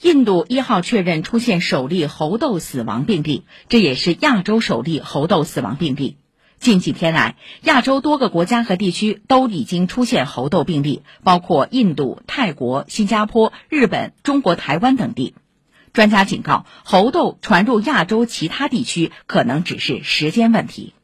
印度一号确认出现首例猴痘死亡病例这也是亚洲首例猴痘死亡病例。近几天来亚洲多个国家和地区都已经出现猴痘病例包括印度泰国新加坡日本中国台湾等地。专家警告猴痘传入亚洲其他地区可能只是时间问题。